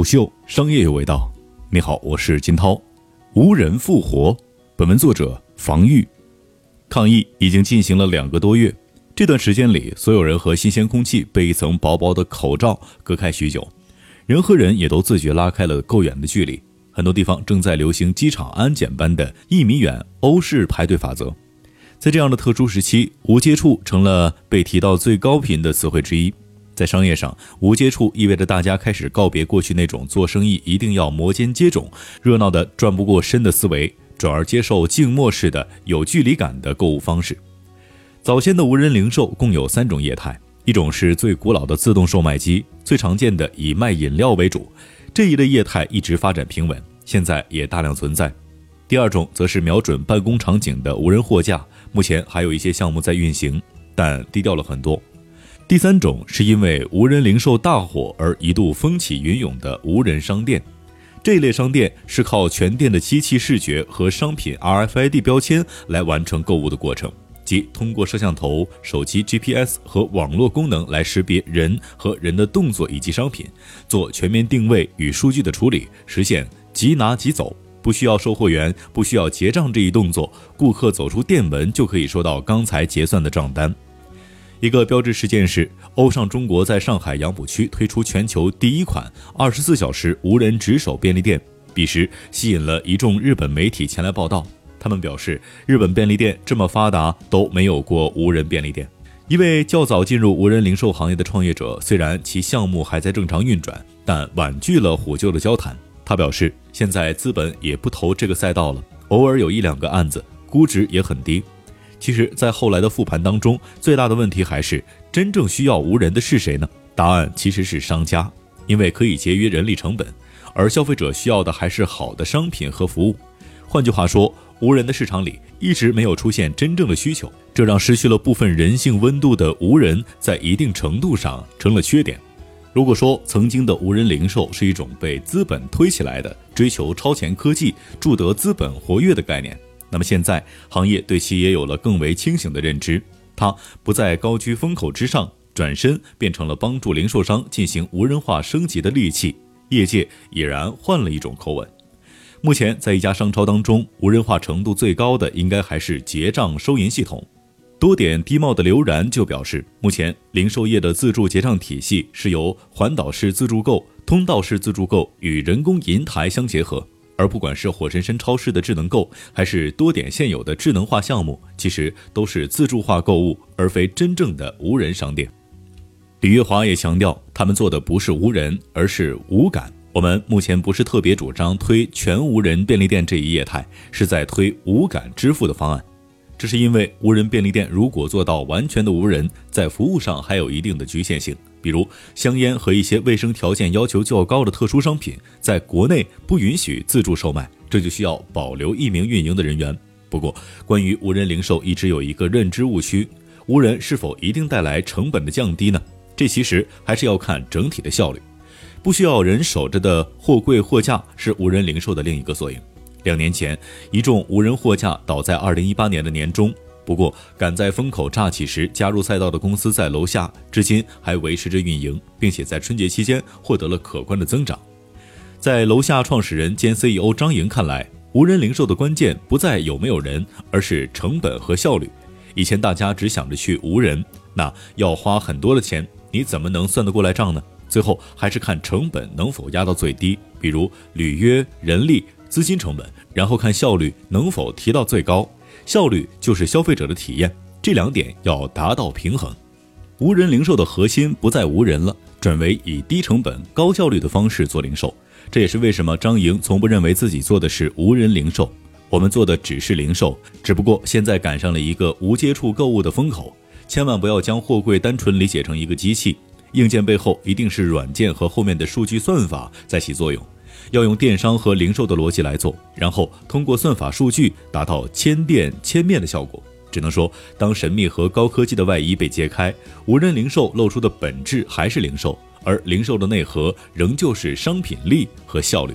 虎嗅商业有味道。你好，我是金涛。无人复活。本文作者防御。抗疫已经进行了两个多月，这段时间里，所有人和新鲜空气被一层薄薄的口罩隔开许久，人和人也都自觉拉开了够远的距离。很多地方正在流行机场安检般的一米远欧式排队法则。在这样的特殊时期，无接触成了被提到最高频的词汇之一。在商业上，无接触意味着大家开始告别过去那种做生意一定要摩肩接踵、热闹的转不过身的思维，转而接受静默式的有距离感的购物方式。早先的无人零售共有三种业态：一种是最古老的自动售卖机，最常见的以卖饮料为主，这一类业态一直发展平稳，现在也大量存在；第二种则是瞄准办公场景的无人货架，目前还有一些项目在运行，但低调了很多。第三种是因为无人零售大火而一度风起云涌的无人商店，这类商店是靠全店的机器视觉和商品 RFID 标签来完成购物的过程，即通过摄像头、手机 GPS 和网络功能来识别人和人的动作以及商品，做全面定位与数据的处理，实现即拿即走，不需要售货员，不需要结账这一动作，顾客走出店门就可以收到刚才结算的账单。一个标志事件是，欧尚中国在上海杨浦区推出全球第一款二十四小时无人值守便利店，彼时吸引了一众日本媒体前来报道。他们表示，日本便利店这么发达都没有过无人便利店。一位较早进入无人零售行业的创业者，虽然其项目还在正常运转，但婉拒了虎舅的交谈。他表示，现在资本也不投这个赛道了，偶尔有一两个案子，估值也很低。其实，在后来的复盘当中，最大的问题还是真正需要无人的是谁呢？答案其实是商家，因为可以节约人力成本，而消费者需要的还是好的商品和服务。换句话说，无人的市场里一直没有出现真正的需求，这让失去了部分人性温度的无人，在一定程度上成了缺点。如果说曾经的无人零售是一种被资本推起来的、追求超前科技、助得资本活跃的概念。那么现在，行业对其也有了更为清醒的认知，它不再高居风口之上，转身变成了帮助零售商进行无人化升级的利器。业界已然换了一种口吻。目前，在一家商超当中，无人化程度最高的应该还是结账收银系统。多点低帽的刘然就表示，目前零售业的自助结账体系是由环岛式自助购、通道式自助购与人工银台相结合。而不管是火神山超市的智能购，还是多点现有的智能化项目，其实都是自助化购物，而非真正的无人商店。李月华也强调，他们做的不是无人，而是无感。我们目前不是特别主张推全无人便利店这一业态，是在推无感支付的方案。这是因为无人便利店如果做到完全的无人，在服务上还有一定的局限性。比如香烟和一些卫生条件要求较高的特殊商品，在国内不允许自助售卖，这就需要保留一名运营的人员。不过，关于无人零售一直有一个认知误区：无人是否一定带来成本的降低呢？这其实还是要看整体的效率。不需要人守着的货柜货架是无人零售的另一个缩影。两年前，一众无人货架倒在二零一八年的年中。不过，赶在风口乍起时加入赛道的公司在楼下，至今还维持着运营，并且在春节期间获得了可观的增长。在楼下创始人兼 CEO 张莹看来，无人零售的关键不在有没有人，而是成本和效率。以前大家只想着去无人，那要花很多的钱，你怎么能算得过来账呢？最后还是看成本能否压到最低，比如履约、人力、资金成本，然后看效率能否提到最高。效率就是消费者的体验，这两点要达到平衡。无人零售的核心不在无人了，转为以低成本、高效率的方式做零售。这也是为什么张莹从不认为自己做的是无人零售，我们做的只是零售，只不过现在赶上了一个无接触购物的风口。千万不要将货柜单纯理解成一个机器，硬件背后一定是软件和后面的数据算法在起作用。要用电商和零售的逻辑来做，然后通过算法数据达到千店千面的效果。只能说，当神秘和高科技的外衣被揭开，无人零售露出的本质还是零售，而零售的内核仍旧是商品力和效率。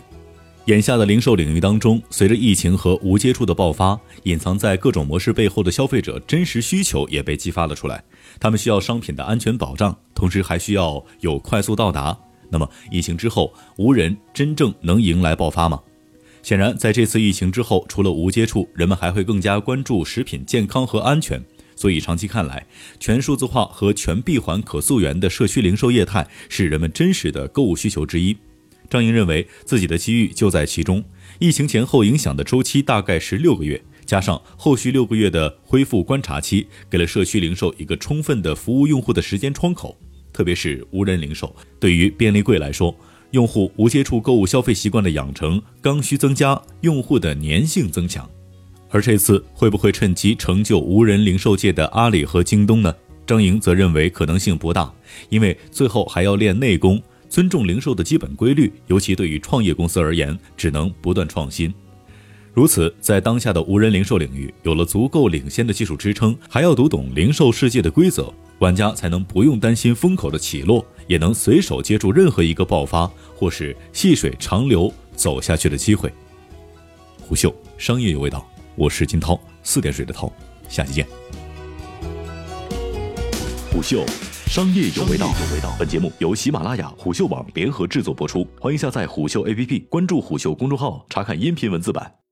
眼下的零售领域当中，随着疫情和无接触的爆发，隐藏在各种模式背后的消费者真实需求也被激发了出来。他们需要商品的安全保障，同时还需要有快速到达。那么疫情之后，无人真正能迎来爆发吗？显然，在这次疫情之后，除了无接触，人们还会更加关注食品健康和安全。所以，长期看来，全数字化和全闭环可溯源的社区零售业态是人们真实的购物需求之一。张莹认为，自己的机遇就在其中。疫情前后影响的周期大概是六个月，加上后续六个月的恢复观察期，给了社区零售一个充分的服务用户的时间窗口。特别是无人零售，对于便利柜来说。用户无接触购物消费习惯的养成刚需增加，用户的粘性增强，而这次会不会趁机成就无人零售界的阿里和京东呢？张莹则认为可能性不大，因为最后还要练内功，尊重零售的基本规律，尤其对于创业公司而言，只能不断创新。如此，在当下的无人零售领域，有了足够领先的技术支撑，还要读懂零售世界的规则，玩家才能不用担心风口的起落，也能随手接住任何一个爆发或是细水长流走下去的机会。虎嗅商业有味道，我是金涛，四点水的涛，下期见。虎嗅商业有味道，本节目由喜马拉雅、虎嗅网联合制作播出，欢迎下载虎嗅 APP，关注虎嗅公众号，查看音频文字版。